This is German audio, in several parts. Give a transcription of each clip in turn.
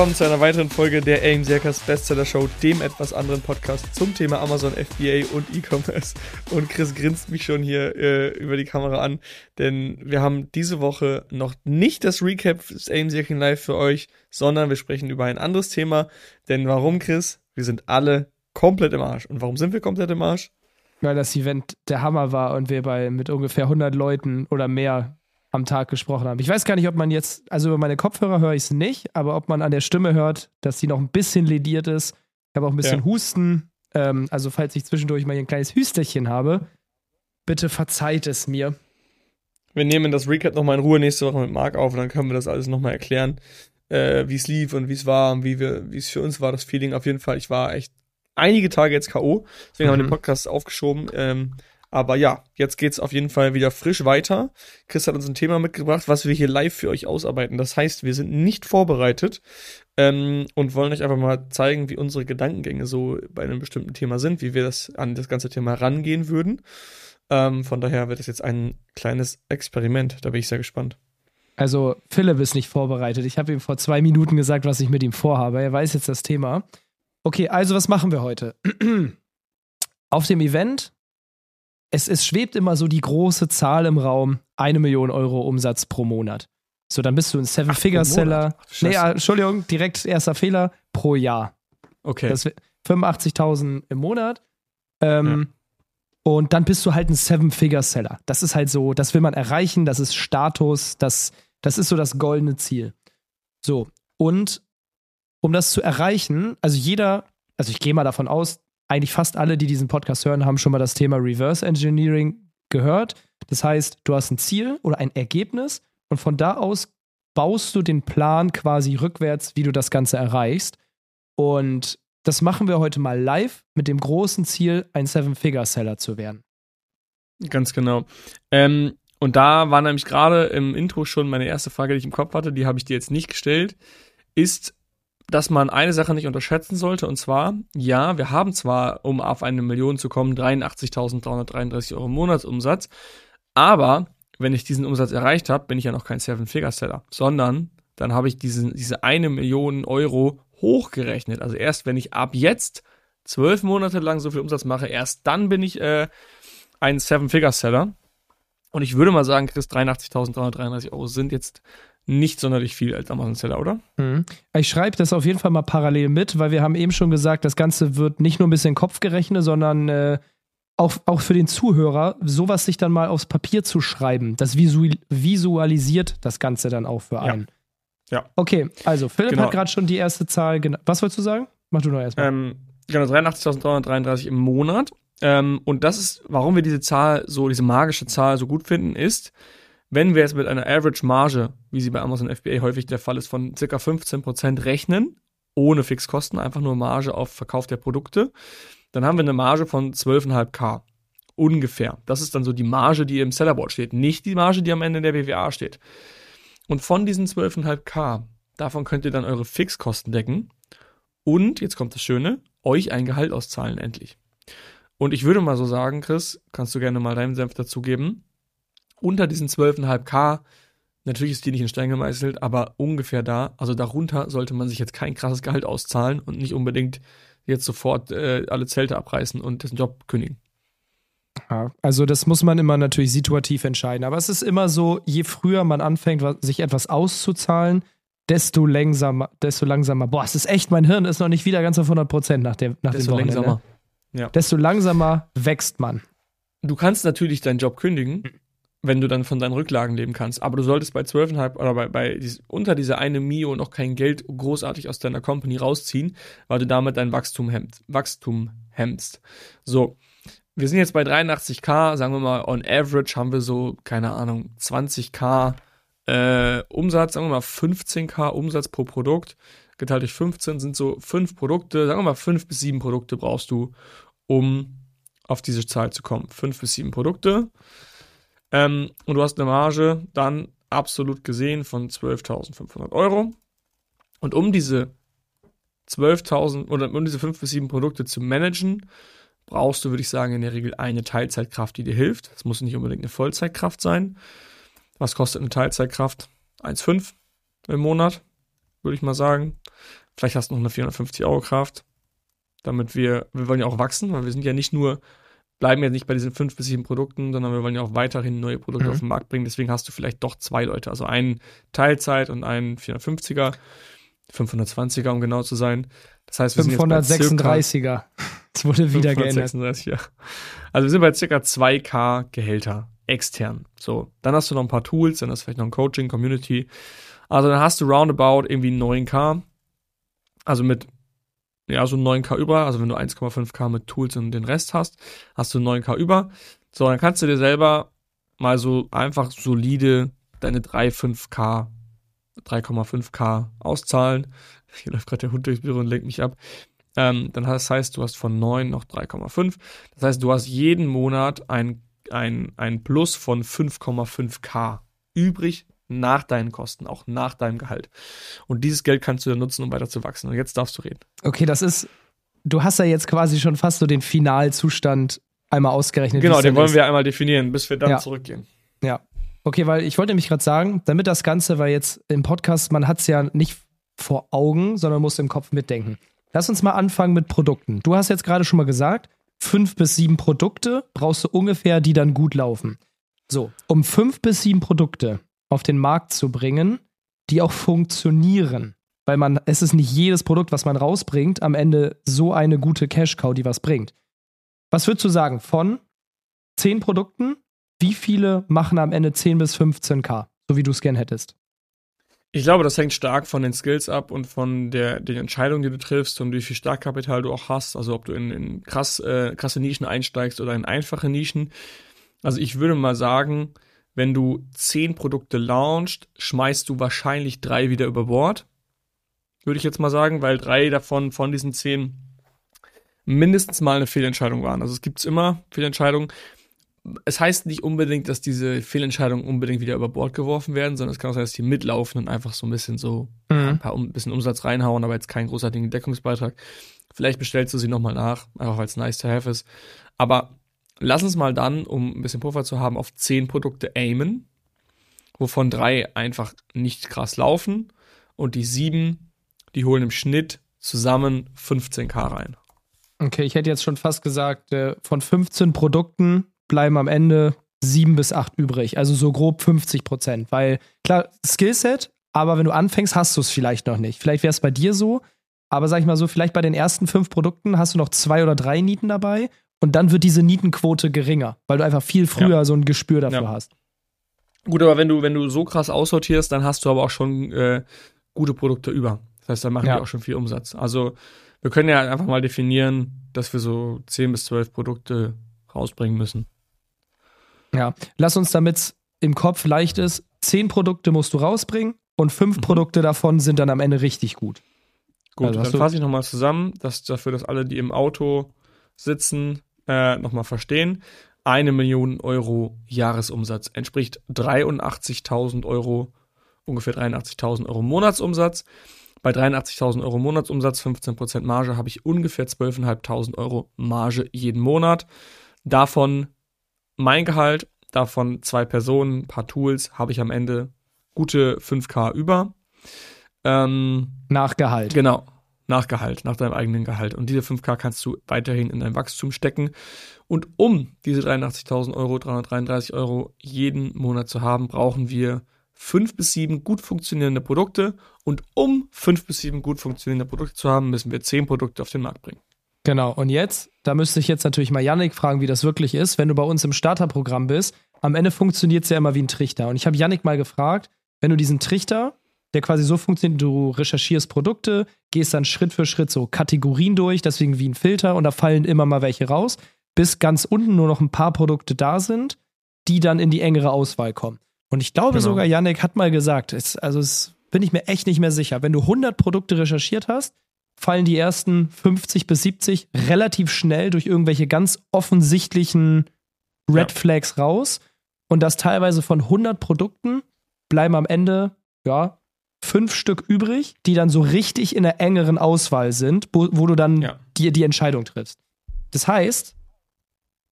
Willkommen zu einer weiteren Folge der AIM Circus Bestseller Show, dem etwas anderen Podcast zum Thema Amazon FBA und E-Commerce. Und Chris grinst mich schon hier äh, über die Kamera an, denn wir haben diese Woche noch nicht das Recap des AIM Circus Live für euch, sondern wir sprechen über ein anderes Thema. Denn warum, Chris? Wir sind alle komplett im Arsch. Und warum sind wir komplett im Arsch? Weil das Event der Hammer war und wir bei mit ungefähr 100 Leuten oder mehr am Tag gesprochen haben. Ich weiß gar nicht, ob man jetzt, also über meine Kopfhörer höre ich es nicht, aber ob man an der Stimme hört, dass sie noch ein bisschen lediert ist. Ich habe auch ein bisschen ja. Husten. Ähm, also, falls ich zwischendurch mal hier ein kleines Hüsterchen habe, bitte verzeiht es mir. Wir nehmen das Recap nochmal in Ruhe nächste Woche mit Marc auf und dann können wir das alles nochmal erklären, äh, wie es lief und wie es war und wie wir, wie es für uns war, das Feeling. Auf jeden Fall, ich war echt einige Tage jetzt K.O. Deswegen mhm. haben wir den mhm. Podcast aufgeschoben. Ähm, aber ja, jetzt geht's auf jeden Fall wieder frisch weiter. Chris hat uns ein Thema mitgebracht, was wir hier live für euch ausarbeiten. Das heißt, wir sind nicht vorbereitet ähm, und wollen euch einfach mal zeigen, wie unsere Gedankengänge so bei einem bestimmten Thema sind, wie wir das an das ganze Thema rangehen würden. Ähm, von daher wird es jetzt ein kleines Experiment. Da bin ich sehr gespannt. Also Philipp ist nicht vorbereitet. Ich habe ihm vor zwei Minuten gesagt, was ich mit ihm vorhabe. Er weiß jetzt das Thema. Okay, also was machen wir heute? Auf dem Event es, es schwebt immer so die große Zahl im Raum, eine Million Euro Umsatz pro Monat. So, dann bist du ein Seven-Figure-Seller. Nee, ja, Entschuldigung, direkt erster Fehler, pro Jahr. Okay. Das 85.000 im Monat. Ähm, ja. Und dann bist du halt ein Seven-Figure-Seller. Das ist halt so, das will man erreichen, das ist Status, das, das ist so das goldene Ziel. So, und um das zu erreichen, also jeder, also ich gehe mal davon aus, eigentlich fast alle, die diesen Podcast hören, haben schon mal das Thema Reverse Engineering gehört. Das heißt, du hast ein Ziel oder ein Ergebnis und von da aus baust du den Plan quasi rückwärts, wie du das Ganze erreichst. Und das machen wir heute mal live mit dem großen Ziel, ein Seven-Figure-Seller zu werden. Ganz genau. Ähm, und da war nämlich gerade im Intro schon meine erste Frage, die ich im Kopf hatte, die habe ich dir jetzt nicht gestellt, ist, dass man eine Sache nicht unterschätzen sollte, und zwar, ja, wir haben zwar, um auf eine Million zu kommen, 83.333 Euro Monatsumsatz, aber wenn ich diesen Umsatz erreicht habe, bin ich ja noch kein Seven-Figure-Seller, sondern dann habe ich diesen, diese eine Million Euro hochgerechnet. Also erst wenn ich ab jetzt zwölf Monate lang so viel Umsatz mache, erst dann bin ich äh, ein Seven-Figure-Seller. Und ich würde mal sagen, Chris, 83.333 Euro sind jetzt nicht sonderlich viel als Amazon-Seller, oder? Mhm. Ich schreibe das auf jeden Fall mal parallel mit, weil wir haben eben schon gesagt, das Ganze wird nicht nur ein bisschen Kopf gerechnet, sondern äh, auch, auch für den Zuhörer, sowas sich dann mal aufs Papier zu schreiben, das visual visualisiert das Ganze dann auch für einen. Ja. ja. Okay, also Philipp genau. hat gerade schon die erste Zahl genannt. Was wolltest du sagen? Mach du noch erstmal. Ähm, genau, 83.333 im Monat. Ähm, und das ist, warum wir diese Zahl so, diese magische Zahl so gut finden, ist, wenn wir jetzt mit einer Average Marge, wie sie bei Amazon FBA häufig der Fall ist, von circa 15% rechnen, ohne Fixkosten, einfach nur Marge auf Verkauf der Produkte, dann haben wir eine Marge von 12,5k. Ungefähr. Das ist dann so die Marge, die im Sellerboard steht, nicht die Marge, die am Ende der BWA steht. Und von diesen 12,5k, davon könnt ihr dann eure Fixkosten decken und, jetzt kommt das Schöne, euch ein Gehalt auszahlen endlich. Und ich würde mal so sagen, Chris, kannst du gerne mal deinen Senf dazugeben, unter diesen 12,5k, natürlich ist die nicht in Stein gemeißelt, aber ungefähr da, also darunter sollte man sich jetzt kein krasses Gehalt auszahlen und nicht unbedingt jetzt sofort äh, alle Zelte abreißen und den Job kündigen. Ja, also das muss man immer natürlich situativ entscheiden. Aber es ist immer so, je früher man anfängt, sich etwas auszuzahlen, desto langsamer, desto langsamer. Boah, es ist echt, mein Hirn ist noch nicht wieder ganz auf 100 Prozent nach, dem, nach desto dem Wochenende. Langsamer. Ja. Desto langsamer wächst man. Du kannst natürlich deinen Job kündigen, wenn du dann von deinen Rücklagen leben kannst. Aber du solltest bei 12,5 oder bei, bei unter dieser eine Mio noch kein Geld großartig aus deiner Company rausziehen, weil du damit dein Wachstum hemmst. Wachstum hemmst. So. Wir sind jetzt bei 83k, sagen wir mal, on average haben wir so, keine Ahnung, 20k äh, Umsatz, sagen wir mal 15k Umsatz pro Produkt. Geteilt durch 15 sind so fünf Produkte, sagen wir mal fünf bis sieben Produkte brauchst du, um auf diese Zahl zu kommen. Fünf bis sieben Produkte. Ähm, und du hast eine Marge dann absolut gesehen von 12.500 Euro. Und um diese 12.000 oder um diese fünf bis sieben Produkte zu managen, brauchst du, würde ich sagen, in der Regel eine Teilzeitkraft, die dir hilft. Es muss nicht unbedingt eine Vollzeitkraft sein. Was kostet eine Teilzeitkraft? 1,5 im Monat. würde ich mal sagen. Vielleicht hast du noch eine 450 Euro Kraft, damit wir, wir wollen ja auch wachsen, weil wir sind ja nicht nur, bleiben ja nicht bei diesen fünf bis sieben Produkten, sondern wir wollen ja auch weiterhin neue Produkte mhm. auf den Markt bringen. Deswegen hast du vielleicht doch zwei Leute, also einen Teilzeit und einen 450er, 520er, um genau zu sein. Das heißt, wir 536er. Es wurde wieder 536, geändert. Ja. Also wir sind bei circa 2K Gehälter extern. So, dann hast du noch ein paar Tools, dann hast du vielleicht noch ein Coaching, Community. Also dann hast du roundabout irgendwie 9K. Also mit, ja, so 9K über. Also wenn du 1,5K mit Tools und den Rest hast, hast du 9K über. So, dann kannst du dir selber mal so einfach solide deine 3, 5K, 3,5K auszahlen. Hier läuft gerade der Hund durchs Büro und lenkt mich ab. Ähm, dann das heißt, du hast von 9 noch 3,5. Das heißt, du hast jeden Monat ein, ein, ein Plus von 5,5k übrig nach deinen Kosten, auch nach deinem Gehalt. Und dieses Geld kannst du dann nutzen, um weiter zu wachsen. Und jetzt darfst du reden. Okay, das ist, du hast ja jetzt quasi schon fast so den Finalzustand einmal ausgerechnet. Genau, den wollen ist. wir einmal definieren, bis wir dann ja. zurückgehen. Ja. Okay, weil ich wollte nämlich gerade sagen, damit das Ganze, weil jetzt im Podcast, man hat es ja nicht vor Augen, sondern muss im Kopf mitdenken. Lass uns mal anfangen mit Produkten. Du hast jetzt gerade schon mal gesagt, fünf bis sieben Produkte brauchst du ungefähr, die dann gut laufen. So, um fünf bis sieben Produkte auf den Markt zu bringen, die auch funktionieren. Weil man, es ist nicht jedes Produkt, was man rausbringt, am Ende so eine gute Cash-Cow, die was bringt. Was würdest du sagen? Von zehn Produkten, wie viele machen am Ende 10 bis 15k, so wie du es gern hättest? Ich glaube, das hängt stark von den Skills ab und von der, den Entscheidungen, die du triffst und wie viel Startkapital du auch hast. Also ob du in, in krass, äh, krasse Nischen einsteigst oder in einfache Nischen. Also ich würde mal sagen, wenn du zehn Produkte launchst, schmeißt du wahrscheinlich drei wieder über Bord. Würde ich jetzt mal sagen, weil drei davon von diesen zehn mindestens mal eine Fehlentscheidung waren. Also es gibt immer Fehlentscheidungen es heißt nicht unbedingt, dass diese Fehlentscheidungen unbedingt wieder über Bord geworfen werden, sondern es kann auch sein, dass die mitlaufen und einfach so ein bisschen so mhm. ein paar ein bisschen Umsatz reinhauen, aber jetzt keinen großartigen Deckungsbeitrag. Vielleicht bestellst du sie nochmal nach, einfach weil es nice to have ist. Aber lass uns mal dann, um ein bisschen Puffer zu haben, auf zehn Produkte aimen, wovon drei einfach nicht krass laufen und die sieben, die holen im Schnitt zusammen 15k rein. Okay, ich hätte jetzt schon fast gesagt, äh, von 15 Produkten bleiben am Ende sieben bis acht übrig. Also so grob 50 Prozent. Weil klar, Skillset, aber wenn du anfängst, hast du es vielleicht noch nicht. Vielleicht wäre es bei dir so, aber sag ich mal so, vielleicht bei den ersten fünf Produkten hast du noch zwei oder drei Nieten dabei und dann wird diese Nietenquote geringer, weil du einfach viel früher ja. so ein Gespür dafür ja. hast. Gut, aber wenn du, wenn du so krass aussortierst, dann hast du aber auch schon äh, gute Produkte über. Das heißt, dann machen ja. die auch schon viel Umsatz. Also wir können ja einfach mal definieren, dass wir so 10 bis 12 Produkte rausbringen müssen. Ja, lass uns, damit es im Kopf leicht ist, zehn Produkte musst du rausbringen und fünf mhm. Produkte davon sind dann am Ende richtig gut. Gut, also dann fasse ich nochmal zusammen, dass dafür, dass alle, die im Auto sitzen, äh, nochmal verstehen. Eine Million Euro Jahresumsatz entspricht 83.000 Euro, ungefähr 83.000 Euro Monatsumsatz. Bei 83.000 Euro Monatsumsatz, 15% Marge, habe ich ungefähr 12.500 Euro Marge jeden Monat. Davon mein Gehalt, davon zwei Personen, ein paar Tools, habe ich am Ende gute 5K über. Ähm, nach Gehalt. Genau, nach Gehalt, nach deinem eigenen Gehalt. Und diese 5K kannst du weiterhin in dein Wachstum stecken. Und um diese 83.000 Euro, 333 Euro jeden Monat zu haben, brauchen wir fünf bis sieben gut funktionierende Produkte. Und um fünf bis sieben gut funktionierende Produkte zu haben, müssen wir zehn Produkte auf den Markt bringen. Genau, und jetzt, da müsste ich jetzt natürlich mal Yannick fragen, wie das wirklich ist, wenn du bei uns im Starterprogramm bist. Am Ende funktioniert es ja immer wie ein Trichter. Und ich habe Yannick mal gefragt, wenn du diesen Trichter, der quasi so funktioniert, du recherchierst Produkte, gehst dann Schritt für Schritt so Kategorien durch, deswegen wie ein Filter und da fallen immer mal welche raus, bis ganz unten nur noch ein paar Produkte da sind, die dann in die engere Auswahl kommen. Und ich glaube genau. sogar, Yannick hat mal gesagt, es, also es bin ich mir echt nicht mehr sicher, wenn du 100 Produkte recherchiert hast, fallen die ersten 50 bis 70 relativ schnell durch irgendwelche ganz offensichtlichen Red ja. Flags raus. Und das teilweise von 100 Produkten bleiben am Ende, ja, fünf Stück übrig, die dann so richtig in der engeren Auswahl sind, wo, wo du dann ja. die, die Entscheidung triffst. Das heißt,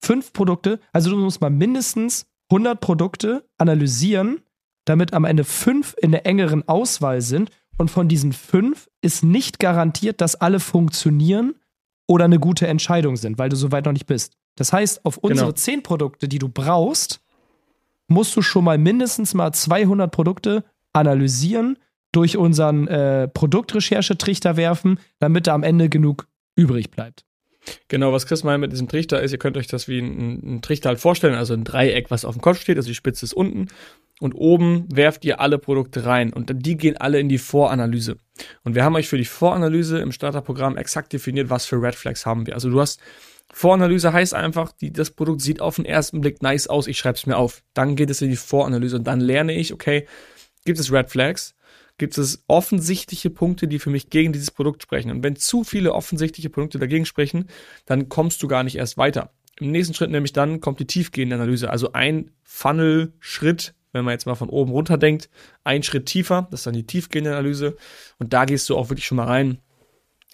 fünf Produkte, also du musst mal mindestens 100 Produkte analysieren, damit am Ende fünf in der engeren Auswahl sind und von diesen fünf ist nicht garantiert, dass alle funktionieren oder eine gute Entscheidung sind, weil du so weit noch nicht bist. Das heißt, auf unsere genau. zehn Produkte, die du brauchst, musst du schon mal mindestens mal 200 Produkte analysieren, durch unseren äh, Produktrecherchetrichter werfen, damit da am Ende genug übrig bleibt. Genau, was Chris meint mit diesem Trichter ist, ihr könnt euch das wie ein, Trichter halt vorstellen, also ein Dreieck, was auf dem Kopf steht, also die Spitze ist unten und oben werft ihr alle Produkte rein und die gehen alle in die Voranalyse. Und wir haben euch für die Voranalyse im Starterprogramm exakt definiert, was für Red Flags haben wir. Also du hast Voranalyse heißt einfach, die, das Produkt sieht auf den ersten Blick nice aus, ich schreibe es mir auf. Dann geht es in die Voranalyse und dann lerne ich, okay, gibt es Red Flags? Gibt es offensichtliche Punkte, die für mich gegen dieses Produkt sprechen? Und wenn zu viele offensichtliche Punkte dagegen sprechen, dann kommst du gar nicht erst weiter. Im nächsten Schritt nämlich dann kommt die tiefgehende Analyse, also ein Funnel-Schritt, wenn man jetzt mal von oben runter denkt, ein Schritt tiefer, das ist dann die tiefgehende Analyse. Und da gehst du auch wirklich schon mal rein,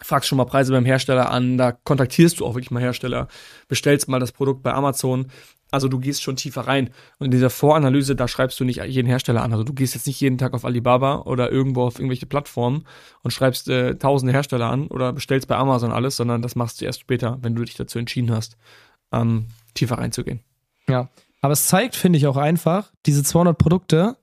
fragst schon mal Preise beim Hersteller an, da kontaktierst du auch wirklich mal Hersteller, bestellst mal das Produkt bei Amazon. Also du gehst schon tiefer rein. Und in dieser Voranalyse, da schreibst du nicht jeden Hersteller an. Also du gehst jetzt nicht jeden Tag auf Alibaba oder irgendwo auf irgendwelche Plattformen und schreibst äh, tausende Hersteller an oder bestellst bei Amazon alles, sondern das machst du erst später, wenn du dich dazu entschieden hast, ähm, tiefer reinzugehen. Ja, aber es zeigt, finde ich auch einfach, diese 200 Produkte,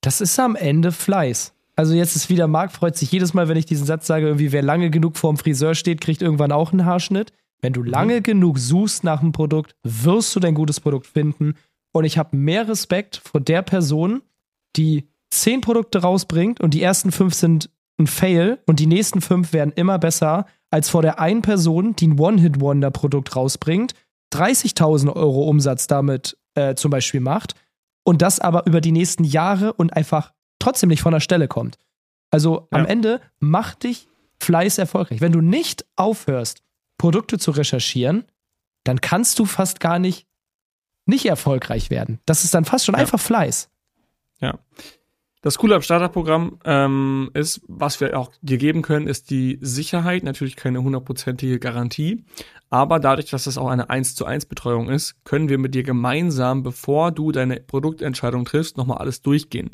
das ist am Ende Fleiß. Also jetzt ist wieder, Marc freut sich jedes Mal, wenn ich diesen Satz sage, irgendwie, wer lange genug vorm Friseur steht, kriegt irgendwann auch einen Haarschnitt. Wenn du lange mhm. genug suchst nach einem Produkt, wirst du dein gutes Produkt finden. Und ich habe mehr Respekt vor der Person, die zehn Produkte rausbringt und die ersten fünf sind ein Fail und die nächsten fünf werden immer besser, als vor der einen Person, die ein One-Hit-Wonder-Produkt rausbringt, 30.000 Euro Umsatz damit äh, zum Beispiel macht und das aber über die nächsten Jahre und einfach trotzdem nicht von der Stelle kommt. Also ja. am Ende macht dich Fleiß erfolgreich. Wenn du nicht aufhörst, Produkte zu recherchieren, dann kannst du fast gar nicht nicht erfolgreich werden. Das ist dann fast schon ja. einfach Fleiß. Ja. Das Coole am Starterprogramm ähm, ist, was wir auch dir geben können, ist die Sicherheit. Natürlich keine hundertprozentige Garantie. Aber dadurch, dass das auch eine 1 zu 1 Betreuung ist, können wir mit dir gemeinsam, bevor du deine Produktentscheidung triffst, nochmal alles durchgehen.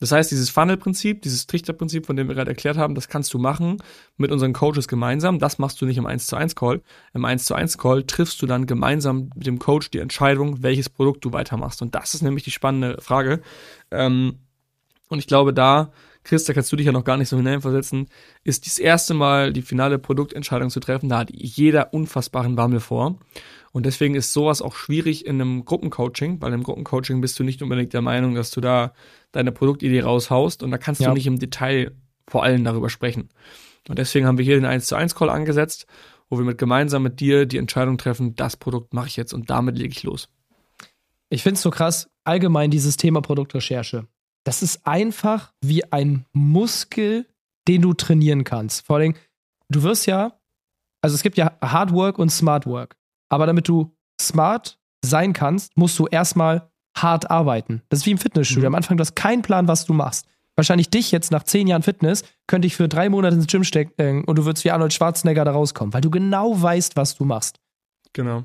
Das heißt, dieses Funnel-Prinzip, dieses Trichterprinzip, von dem wir gerade erklärt haben, das kannst du machen mit unseren Coaches gemeinsam. Das machst du nicht im 1 zu 1 Call. Im 1 zu 1 Call triffst du dann gemeinsam mit dem Coach die Entscheidung, welches Produkt du weitermachst. Und das ist nämlich die spannende Frage. Ähm, und ich glaube, da, Chris, da kannst du dich ja noch gar nicht so hineinversetzen, ist das erste Mal die finale Produktentscheidung zu treffen. Da hat jeder unfassbaren Bammel vor. Und deswegen ist sowas auch schwierig in einem Gruppencoaching, weil im Gruppencoaching bist du nicht unbedingt der Meinung, dass du da deine Produktidee raushaust und da kannst ja. du nicht im Detail vor allem darüber sprechen. Und deswegen haben wir hier den 1 zu 1 Call angesetzt, wo wir mit gemeinsam mit dir die Entscheidung treffen, das Produkt mache ich jetzt und damit lege ich los. Ich finde es so krass, allgemein dieses Thema Produktrecherche. Das ist einfach wie ein Muskel, den du trainieren kannst. Vor allem, du wirst ja, also es gibt ja Hard Work und Smart Work. Aber damit du smart sein kannst, musst du erstmal hart arbeiten. Das ist wie im Fitnessstudio. Mhm. Am Anfang, du hast keinen Plan, was du machst. Wahrscheinlich dich jetzt nach zehn Jahren Fitness könnte ich für drei Monate ins Gym stecken und du würdest wie Arnold Schwarzenegger da rauskommen, weil du genau weißt, was du machst. Genau.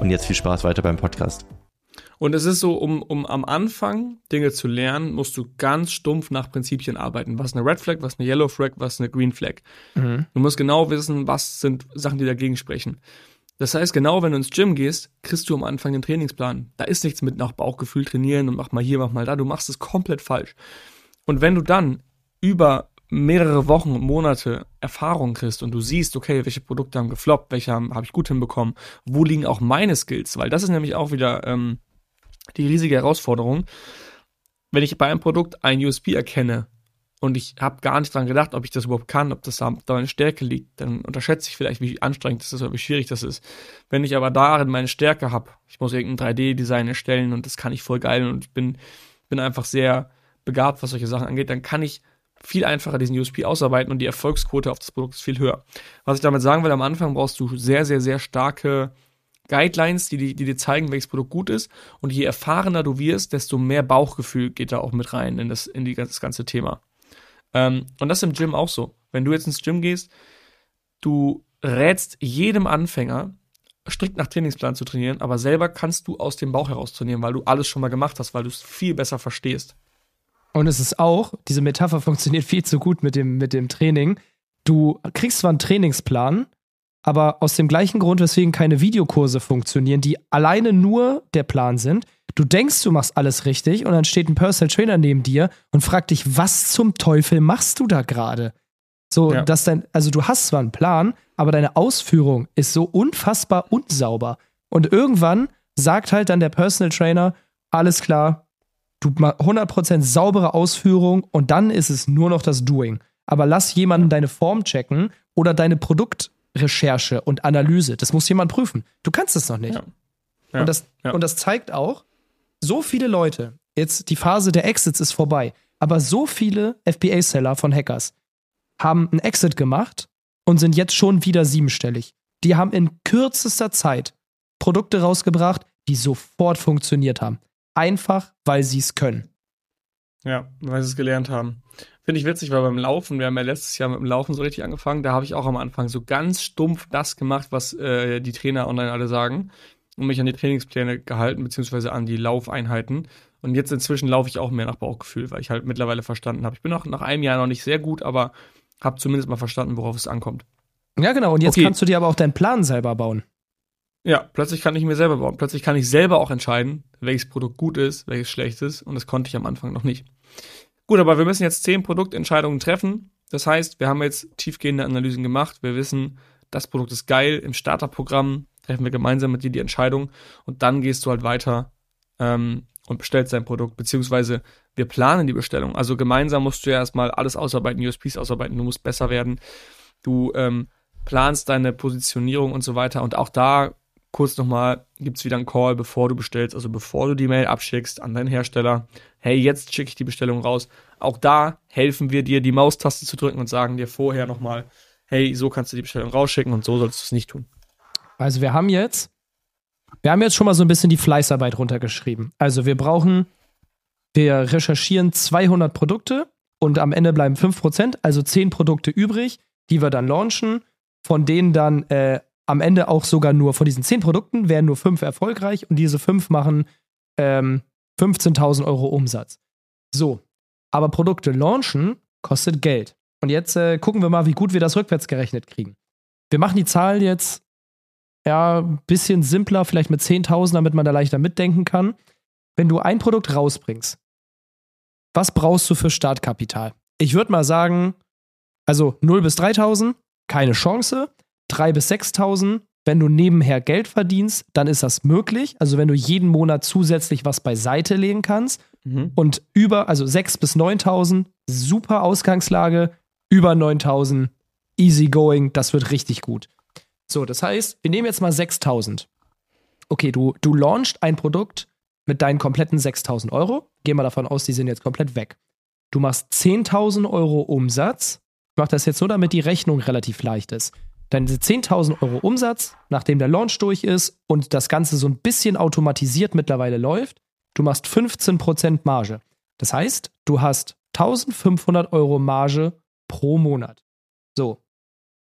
Und jetzt viel Spaß weiter beim Podcast. Und es ist so, um, um am Anfang Dinge zu lernen, musst du ganz stumpf nach Prinzipien arbeiten. Was ist eine Red Flag, was ist eine Yellow Flag, was ist eine Green Flag. Mhm. Du musst genau wissen, was sind Sachen, die dagegen sprechen. Das heißt, genau wenn du ins Gym gehst, kriegst du am Anfang den Trainingsplan. Da ist nichts mit nach Bauchgefühl trainieren und mach mal hier, mach mal da. Du machst es komplett falsch. Und wenn du dann über mehrere Wochen und Monate Erfahrung kriegst und du siehst, okay, welche Produkte haben gefloppt, welche habe hab ich gut hinbekommen, wo liegen auch meine Skills, weil das ist nämlich auch wieder ähm, die riesige Herausforderung. Wenn ich bei einem Produkt ein USP erkenne und ich habe gar nicht dran gedacht, ob ich das überhaupt kann, ob das da meine Stärke liegt, dann unterschätze ich vielleicht, wie anstrengend das ist oder wie schwierig das ist. Wenn ich aber darin meine Stärke habe, ich muss irgendein 3D-Design erstellen und das kann ich voll geil und ich bin, bin einfach sehr begabt, was solche Sachen angeht, dann kann ich viel einfacher diesen USP ausarbeiten und die Erfolgsquote auf das Produkt ist viel höher. Was ich damit sagen will, am Anfang brauchst du sehr, sehr, sehr starke Guidelines, die, die, dir zeigen, welches Produkt gut ist. Und je erfahrener du wirst, desto mehr Bauchgefühl geht da auch mit rein in das, in die, das ganze Thema. Ähm, und das ist im Gym auch so. Wenn du jetzt ins Gym gehst, du rätst jedem Anfänger, strikt nach Trainingsplan zu trainieren, aber selber kannst du aus dem Bauch heraus trainieren, weil du alles schon mal gemacht hast, weil du es viel besser verstehst. Und es ist auch, diese Metapher funktioniert viel zu gut mit dem, mit dem Training. Du kriegst zwar einen Trainingsplan, aber aus dem gleichen Grund, weswegen keine Videokurse funktionieren, die alleine nur der Plan sind. Du denkst, du machst alles richtig und dann steht ein Personal Trainer neben dir und fragt dich, was zum Teufel machst du da gerade? So, ja. dass dein, also du hast zwar einen Plan, aber deine Ausführung ist so unfassbar unsauber. Und irgendwann sagt halt dann der Personal Trainer, alles klar, Du 100% saubere Ausführung und dann ist es nur noch das Doing. Aber lass jemanden deine Form checken oder deine Produktrecherche und Analyse. Das muss jemand prüfen. Du kannst es noch nicht. Ja. Ja. Und, das, ja. und das zeigt auch, so viele Leute, jetzt die Phase der Exits ist vorbei, aber so viele FBA-Seller von Hackers haben einen Exit gemacht und sind jetzt schon wieder siebenstellig. Die haben in kürzester Zeit Produkte rausgebracht, die sofort funktioniert haben einfach, weil sie es können. Ja, weil sie es gelernt haben. Finde ich witzig, weil beim Laufen, wir haben ja letztes Jahr mit dem Laufen so richtig angefangen, da habe ich auch am Anfang so ganz stumpf das gemacht, was äh, die Trainer online alle sagen und mich an die Trainingspläne gehalten, beziehungsweise an die Laufeinheiten. Und jetzt inzwischen laufe ich auch mehr nach Bauchgefühl, weil ich halt mittlerweile verstanden habe. Ich bin auch nach einem Jahr noch nicht sehr gut, aber habe zumindest mal verstanden, worauf es ankommt. Ja, genau. Und jetzt okay. kannst du dir aber auch deinen Plan selber bauen. Ja, plötzlich kann ich mir selber bauen. Plötzlich kann ich selber auch entscheiden, welches Produkt gut ist, welches schlecht ist. Und das konnte ich am Anfang noch nicht. Gut, aber wir müssen jetzt zehn Produktentscheidungen treffen. Das heißt, wir haben jetzt tiefgehende Analysen gemacht. Wir wissen, das Produkt ist geil. Im Starterprogramm treffen wir gemeinsam mit dir die Entscheidung. Und dann gehst du halt weiter ähm, und bestellst dein Produkt. Beziehungsweise wir planen die Bestellung. Also gemeinsam musst du ja erstmal alles ausarbeiten, USPs ausarbeiten. Du musst besser werden. Du ähm, planst deine Positionierung und so weiter. Und auch da kurz nochmal, gibt es wieder einen Call, bevor du bestellst, also bevor du die Mail abschickst an deinen Hersteller. Hey, jetzt schicke ich die Bestellung raus. Auch da helfen wir dir, die Maustaste zu drücken und sagen dir vorher nochmal, hey, so kannst du die Bestellung rausschicken und so sollst du es nicht tun. Also wir haben jetzt, wir haben jetzt schon mal so ein bisschen die Fleißarbeit runtergeschrieben. Also wir brauchen, wir recherchieren 200 Produkte und am Ende bleiben 5%, also 10 Produkte übrig, die wir dann launchen, von denen dann äh, am Ende auch sogar nur von diesen zehn Produkten wären nur fünf erfolgreich und diese fünf machen ähm, 15.000 Euro Umsatz. So, aber Produkte launchen kostet Geld. Und jetzt äh, gucken wir mal, wie gut wir das rückwärts gerechnet kriegen. Wir machen die Zahl jetzt ja ein bisschen simpler, vielleicht mit 10.000, damit man da leichter mitdenken kann. Wenn du ein Produkt rausbringst, was brauchst du für Startkapital? Ich würde mal sagen, also 0 bis 3.000, keine Chance. 3.000 bis 6.000. Wenn du nebenher Geld verdienst, dann ist das möglich. Also wenn du jeden Monat zusätzlich was beiseite legen kannst mhm. und über, also 6.000 bis 9.000, super Ausgangslage, über 9.000, easy going, das wird richtig gut. So, das heißt, wir nehmen jetzt mal 6.000. Okay, du, du launchst ein Produkt mit deinen kompletten 6.000 Euro. Gehen wir davon aus, die sind jetzt komplett weg. Du machst 10.000 Euro Umsatz. Ich mache das jetzt so, damit die Rechnung relativ leicht ist diese 10.000 Euro Umsatz, nachdem der Launch durch ist und das Ganze so ein bisschen automatisiert mittlerweile läuft, du machst 15% Marge. Das heißt, du hast 1500 Euro Marge pro Monat. So.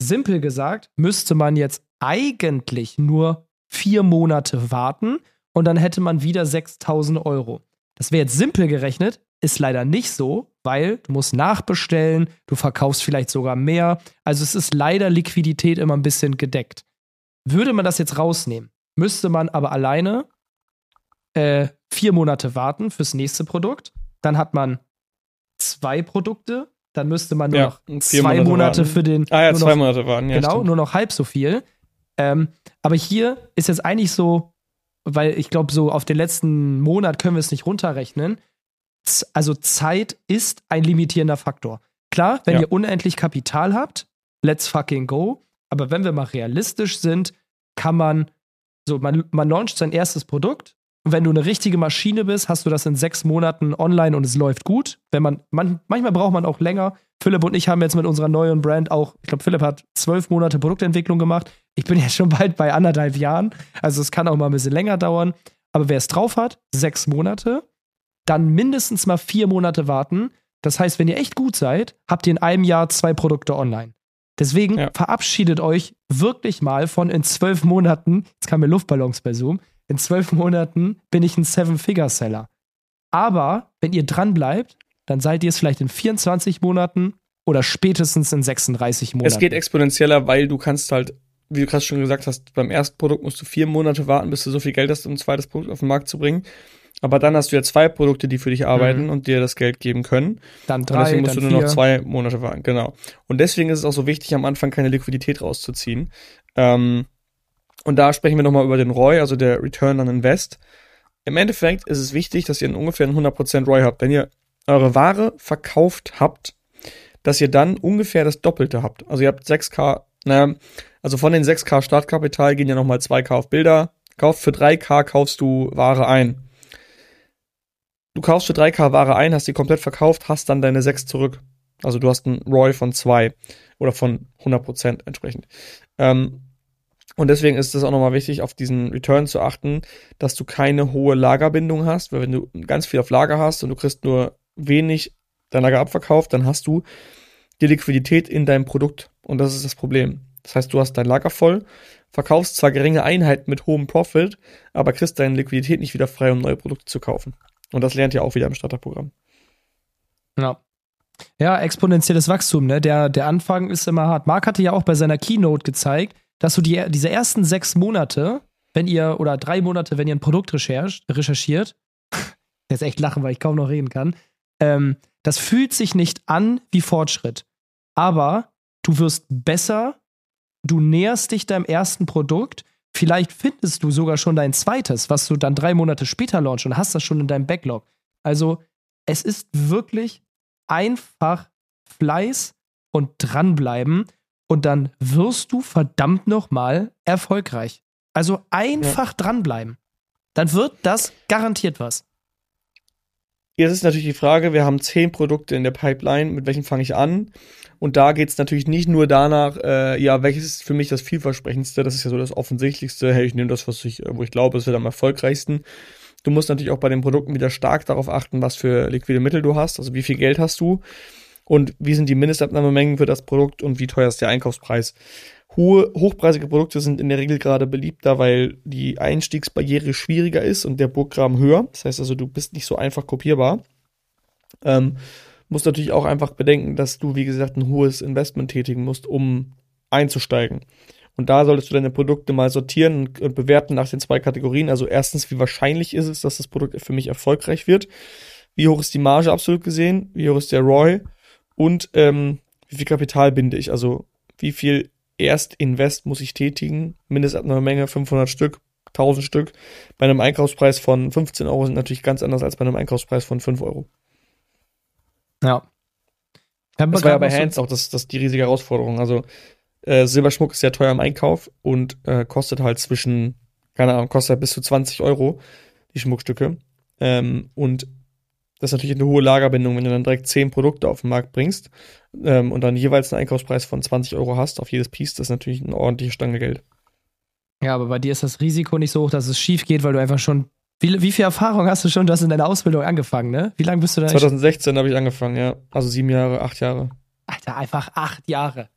simpel gesagt, müsste man jetzt eigentlich nur vier Monate warten und dann hätte man wieder 6000 Euro. Das wäre jetzt simpel gerechnet, ist leider nicht so, weil du musst nachbestellen, du verkaufst vielleicht sogar mehr. Also es ist leider Liquidität immer ein bisschen gedeckt. Würde man das jetzt rausnehmen, müsste man aber alleine äh, vier Monate warten fürs nächste Produkt. Dann hat man zwei Produkte. Dann müsste man nur Ja, noch zwei Monate Monate, warten. für den. Ah ja, zwei noch, Monate waren. Ja, genau, stimmt. nur noch halb so viel. Ähm, aber hier ist jetzt eigentlich so, weil ich glaube, so auf den letzten Monat können wir es nicht runterrechnen. Also Zeit ist ein limitierender Faktor. Klar, wenn Ja. ihr unendlich Kapital habt, let's fucking go. Aber wenn wir mal realistisch sind, kann man so, man, man launcht sein erstes Produkt und wenn du eine richtige Maschine bist, hast du das in sechs Monaten online und es läuft gut. Wenn man, man manchmal braucht man auch länger. Philipp und ich haben jetzt mit unserer neuen Brand auch, ich glaube, Philipp hat zwölf Monate Produktentwicklung gemacht. Ich bin ja schon bald bei anderthalb Jahren. Also es kann auch mal ein bisschen länger dauern. Aber wer es drauf hat, sechs Monate, dann mindestens mal vier Monate warten. Das heißt, wenn ihr echt gut seid, habt ihr in einem Jahr zwei Produkte online. Deswegen Ja. verabschiedet euch wirklich mal von in zwölf Monaten, jetzt kam mir Luftballons bei Zoom, in zwölf Monaten bin ich ein Seven-Figure-Seller. Aber wenn ihr dran bleibt, dann seid ihr es vielleicht in 24 Monaten oder spätestens in 36 Monaten. Es geht exponentieller, weil du kannst halt, wie du gerade schon gesagt hast, beim ersten Produkt musst du vier Monate warten, bis du so viel Geld hast, um ein zweites Produkt auf den Markt zu bringen. Aber dann hast du ja zwei Produkte, die für dich arbeiten und dir das Geld geben können. dann Und drei, deswegen musst du nur vier. noch zwei Monate warten, genau. Und deswegen ist es auch so wichtig, am Anfang keine Liquidität rauszuziehen. Ähm, und da sprechen wir nochmal über den ROI, also der Return on Invest. Im Endeffekt ist es wichtig, dass ihr einen ungefähr einen 100% ROI habt. Wenn ihr eure Ware verkauft habt, dass ihr dann ungefähr das Doppelte habt. Also ihr habt 6K, naja, also von den 6K Startkapital gehen ja nochmal 2K auf Bilder. Kauft für 3K kaufst du Ware ein. Du kaufst für 3K Ware ein, hast die komplett verkauft, hast dann deine 6 zurück. Also du hast einen ROI von 2 oder von 100% entsprechend. Ähm, und deswegen ist es auch nochmal wichtig, auf diesen Return zu achten, dass du keine hohe Lagerbindung hast, weil wenn du ganz viel auf Lager hast und du kriegst nur wenig dein Lager abverkauft, dann hast du die Liquidität in deinem Produkt. Und das ist das Problem. Das heißt, du hast dein Lager voll, verkaufst zwar geringe Einheiten mit hohem Profit, aber kriegst deine Liquidität nicht wieder frei, um neue Produkte zu kaufen. Und das lernt ihr auch wieder im Starterprogramm. Ja. Ja, exponentielles Wachstum, ne? Der, der Anfang ist immer hart. Marc hatte ja auch bei seiner Keynote gezeigt, dass du die, diese ersten sechs Monate, wenn ihr, oder drei Monate, wenn ihr ein Produkt recherchiert, jetzt echt lachen, weil ich kaum noch reden kann, ähm, das fühlt sich nicht an wie Fortschritt. Aber du wirst besser, du näherst dich deinem ersten Produkt, vielleicht findest du sogar schon dein zweites, was du dann drei Monate später launchst und hast das schon in deinem Backlog. Also, es ist wirklich einfach Fleiß und dranbleiben und dann wirst du verdammt nochmal erfolgreich. Also einfach dranbleiben. Dann wird das garantiert was. Jetzt ist natürlich die Frage, wir haben zehn Produkte in der Pipeline, mit welchem fange ich an? Und da geht es natürlich nicht nur danach, äh, ja, welches ist für mich das vielversprechendste, das ist ja so das Offensichtlichste, hey, ich nehme das, was ich, wo ich glaube, es wird am erfolgreichsten. Du musst natürlich auch bei den Produkten wieder stark darauf achten, was für liquide Mittel du hast, also wie viel Geld hast du und wie sind die Mindestabnahmemengen für das Produkt und wie teuer ist der Einkaufspreis. Hohe, hochpreisige Produkte sind in der Regel gerade beliebter, weil die Einstiegsbarriere schwieriger ist und der Burggraben höher. Das heißt also, du bist nicht so einfach kopierbar. Ähm, musst natürlich auch einfach bedenken, dass du, wie gesagt, ein hohes Investment tätigen musst, um einzusteigen. Und da solltest du deine Produkte mal sortieren und, bewerten nach den zwei Kategorien. Also erstens, wie wahrscheinlich ist es, dass das Produkt für mich erfolgreich wird? Wie hoch ist die Marge absolut gesehen? Wie hoch ist der ROI? Und ähm, wie viel Kapital binde ich? Also wie viel Erstinvest muss ich tätigen? Mindestabnahmemenge 500 Stück, 1000 Stück. Bei einem Einkaufspreis von 15 Euro sind natürlich ganz anders als bei einem Einkaufspreis von 5 Euro. Ja. Das war ja bei Hands auch das, das die riesige Herausforderung. Also äh, Silberschmuck ist sehr teuer im Einkauf und äh, kostet halt zwischen, keine Ahnung, kostet halt bis zu 20 Euro die Schmuckstücke. Ähm, und das ist natürlich eine hohe Lagerbindung, wenn du dann direkt 10 Produkte auf den Markt bringst ähm, und dann jeweils einen Einkaufspreis von 20 Euro hast auf jedes Piece, das ist natürlich eine ordentliche Stange Geld. Ja, aber bei dir ist das Risiko nicht so hoch, dass es schief geht, weil du einfach schon. Wie, wie viel Erfahrung hast du schon? Du hast in deiner Ausbildung angefangen, ne? Wie lange bist du da? 2016 habe ich angefangen, ja. Also sieben Jahre, acht Jahre. Alter, einfach acht Jahre.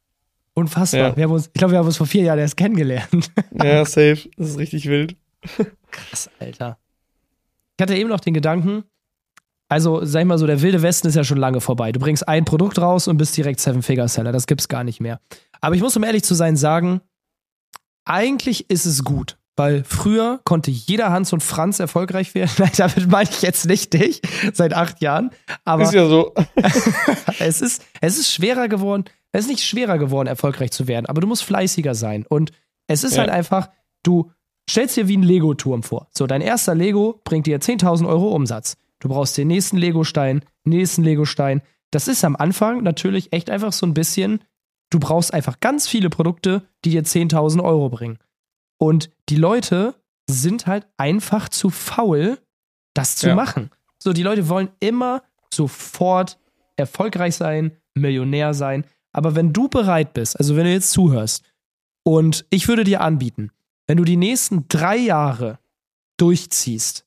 Unfassbar. Ja. Wir haben uns, ich glaube, wir haben uns vor vier Jahren erst kennengelernt. Ja, safe. Das ist richtig wild. Krass, Alter. Ich hatte eben noch den Gedanken, also sag ich mal so, der wilde Westen ist ja schon lange vorbei. Du bringst ein Produkt raus und bist direkt Seven-Figure-Seller. Das gibt's gar nicht mehr. Aber ich muss, um ehrlich zu sein, sagen, eigentlich ist es gut. Weil früher konnte jeder Hans und Franz erfolgreich werden. Nein, damit meine ich jetzt nicht dich, seit acht Jahren. Aber ist ja so. es, ist, es ist schwerer geworden, es ist nicht schwerer geworden, erfolgreich zu werden, aber du musst fleißiger sein. Und es ist Ja. halt einfach, du stellst dir wie ein Lego-Turm vor. So, dein erster Lego bringt dir 10.000 Euro Umsatz. Du brauchst den nächsten Lego-Stein, nächsten Lego-Stein. Das ist am Anfang natürlich echt einfach so ein bisschen, du brauchst einfach ganz viele Produkte, die dir 10.000 Euro bringen. Und die Leute sind halt einfach zu faul, das zu Ja. machen. So, die Leute wollen immer sofort erfolgreich sein, Millionär sein. Aber wenn du bereit bist, also wenn du jetzt zuhörst, und ich würde dir anbieten, wenn du die nächsten drei Jahre durchziehst,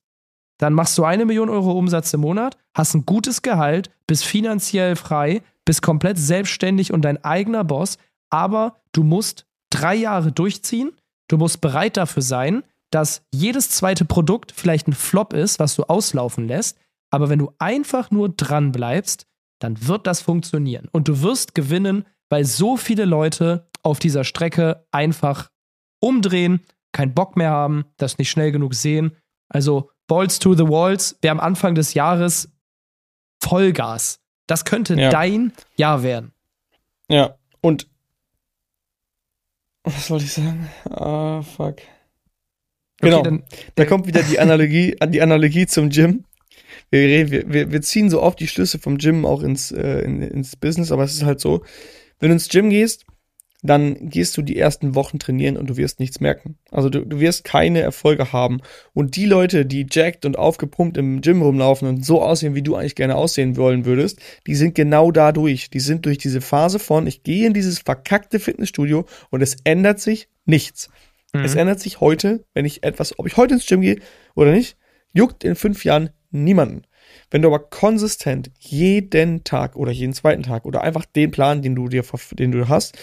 dann machst du eine Million Euro Umsatz im Monat, hast ein gutes Gehalt, bist finanziell frei, bist komplett selbstständig und dein eigener Boss, aber du musst drei Jahre durchziehen, du musst bereit dafür sein, dass jedes zweite Produkt vielleicht ein Flop ist, was du auslaufen lässt, aber wenn du einfach nur dran bleibst, dann wird das funktionieren. Und du wirst gewinnen, weil so viele Leute auf dieser Strecke einfach umdrehen, keinen Bock mehr haben, das nicht schnell genug sehen. Also Balls to the Walls, wer am Anfang des Jahres Vollgas. Das könnte Ja. dein Jahr werden. Ja, und was wollte ich sagen? Ah, fuck. Genau. dann, Da kommt wieder die Analogie, an die Analogie zum Gym. Wir, reden, wir, wir ziehen so oft die Schlüsse vom Gym auch ins, äh, in, ins Business, aber es ist halt so, wenn du ins Gym gehst, dann gehst du die ersten Wochen trainieren und du wirst nichts merken. Also du, du wirst keine Erfolge haben. Und die Leute, die jacked und aufgepumpt im Gym rumlaufen und so aussehen, wie du eigentlich gerne aussehen wollen würdest, die sind genau dadurch. Die sind durch diese Phase von, ich gehe in dieses verkackte Fitnessstudio und es ändert sich nichts. Es ändert sich heute, wenn ich etwas, ob ich heute ins Gym gehe oder nicht, juckt in fünf Jahren niemanden. Wenn du aber konsistent jeden Tag oder jeden zweiten Tag oder einfach den Plan, den du dir, den du hast,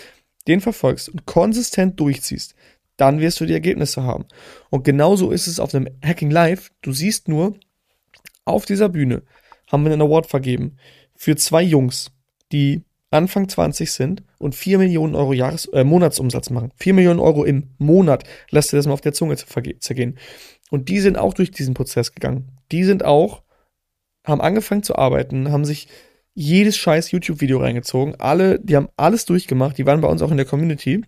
den verfolgst und konsistent durchziehst, dann wirst du die Ergebnisse haben. Und genauso ist es auf einem Hacking Live. Du siehst nur, auf dieser Bühne haben wir einen Award vergeben für zwei Jungs, die Anfang 20 sind und 4 Millionen Euro Jahres, äh, Monatsumsatz machen. 4 Millionen Euro im Monat. Lass dir das mal auf der Zunge zerge- zergehen. Und die sind auch durch diesen Prozess gegangen. Die sind auch, haben angefangen zu arbeiten, haben sich jedes scheiß YouTube-Video reingezogen. Alle, die haben alles durchgemacht. Die waren bei uns auch in der Community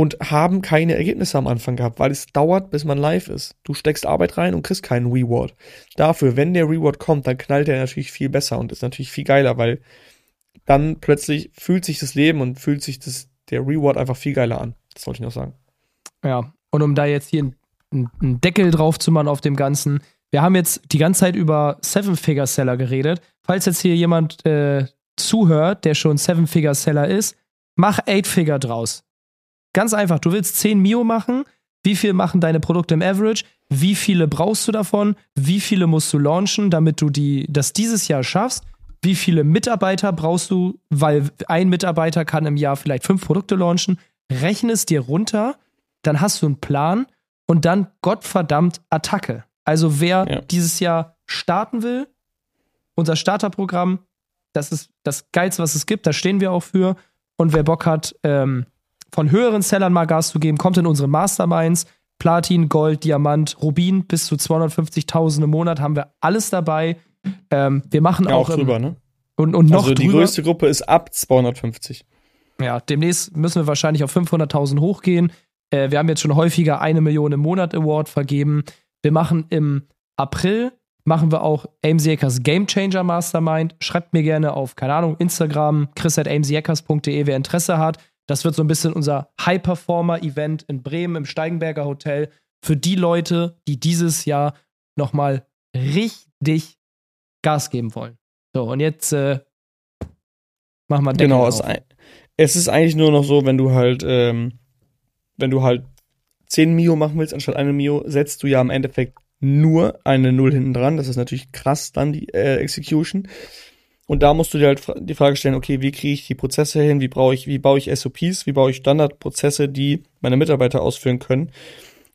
und haben keine Ergebnisse am Anfang gehabt, weil es dauert, bis man live ist. Du steckst Arbeit rein und kriegst keinen Reward. Dafür, wenn der Reward kommt, dann knallt er natürlich viel besser und ist natürlich viel geiler, weil dann plötzlich fühlt sich das Leben und fühlt sich das, der Reward einfach viel geiler an. Das wollte ich noch sagen. Ja, und um da jetzt hier einen Deckel drauf zu machen auf dem Ganzen, wir haben jetzt die ganze Zeit über Seven-Figure-Seller geredet. Falls jetzt hier jemand äh, zuhört, der schon Seven-Figure-Seller ist, mach Eight-Figure draus. Ganz einfach, du willst 10 Mio machen, wie viel machen deine Produkte im Average, wie viele brauchst du davon, wie viele musst du launchen, damit du die, das dieses Jahr schaffst, wie viele Mitarbeiter brauchst du, weil ein Mitarbeiter kann im Jahr vielleicht fünf Produkte launchen, rechne es dir runter, dann hast du einen Plan und dann Gottverdammt Attacke. Also wer Ja. dieses Jahr starten will, unser Starterprogramm, das ist das Geilste, was es gibt, da stehen wir auch für. Und wer Bock hat, ähm, von höheren Sellern mal Gas zu geben, kommt in unsere Masterminds. Platin, Gold, Diamant, Rubin bis zu 250.000 im Monat haben wir alles dabei. Ähm, wir machen Ja, auch, auch im- drüber, ne? und, und noch also die drüber. größte Gruppe ist ab 250. Ja, demnächst müssen wir wahrscheinlich auf 500.000 hochgehen. Äh, wir haben jetzt schon häufiger eine Million im Monat Award vergeben. Wir machen im April machen wir auch AMC Game Changer Mastermind. Schreibt mir gerne auf, keine Ahnung, Instagram, chris.amchackers.de, wer Interesse hat. Das wird so ein bisschen unser High-Performer-Event in Bremen im Steigenberger Hotel für die Leute, die dieses Jahr nochmal richtig Gas geben wollen. So, und jetzt äh, machen wir Deckel Genau, es, es ist eigentlich nur noch so, wenn du halt, ähm, wenn du halt 10 Mio machen willst anstatt eine Mio, setzt du ja im Endeffekt nur eine Null hinten dran. Das ist natürlich krass dann die äh, Execution. Und da musst du dir halt die Frage stellen, okay, wie kriege ich die Prozesse hin, wie brauche ich, wie baue ich SOPs, wie baue ich Standardprozesse, die meine Mitarbeiter ausführen können.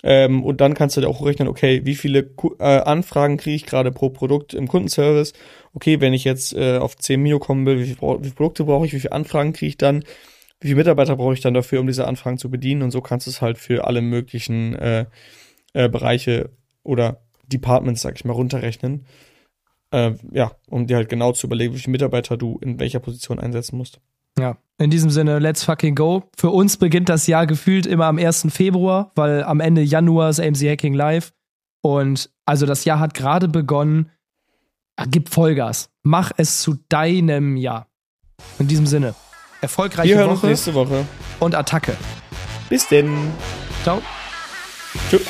Ähm, und dann kannst du dir auch rechnen, okay, wie viele äh, Anfragen kriege ich gerade pro Produkt im Kundenservice. Okay, wenn ich jetzt äh, auf 10 Mio kommen will, wie, viel, wie viele Produkte brauche ich, wie viele Anfragen kriege ich dann, wie viele Mitarbeiter brauche ich dann dafür, um diese Anfragen zu bedienen. Und so kannst du es halt für alle möglichen äh, äh, Bereiche oder Departments, sag ich mal, runterrechnen. Äh, ja, um dir halt genau zu überlegen, wie viele Mitarbeiter du in welcher Position einsetzen musst. Ja, in diesem Sinne, let's fucking go. Für uns beginnt das Jahr gefühlt immer am 1. Februar, weil am Ende Januar ist AMC Hacking live. Und also das Jahr hat gerade begonnen. Gib Vollgas. Mach es zu deinem Jahr. In diesem Sinne, erfolgreiche Wir hören Woche uns nächste Woche. und Attacke. Bis denn. Ciao. Tschüss.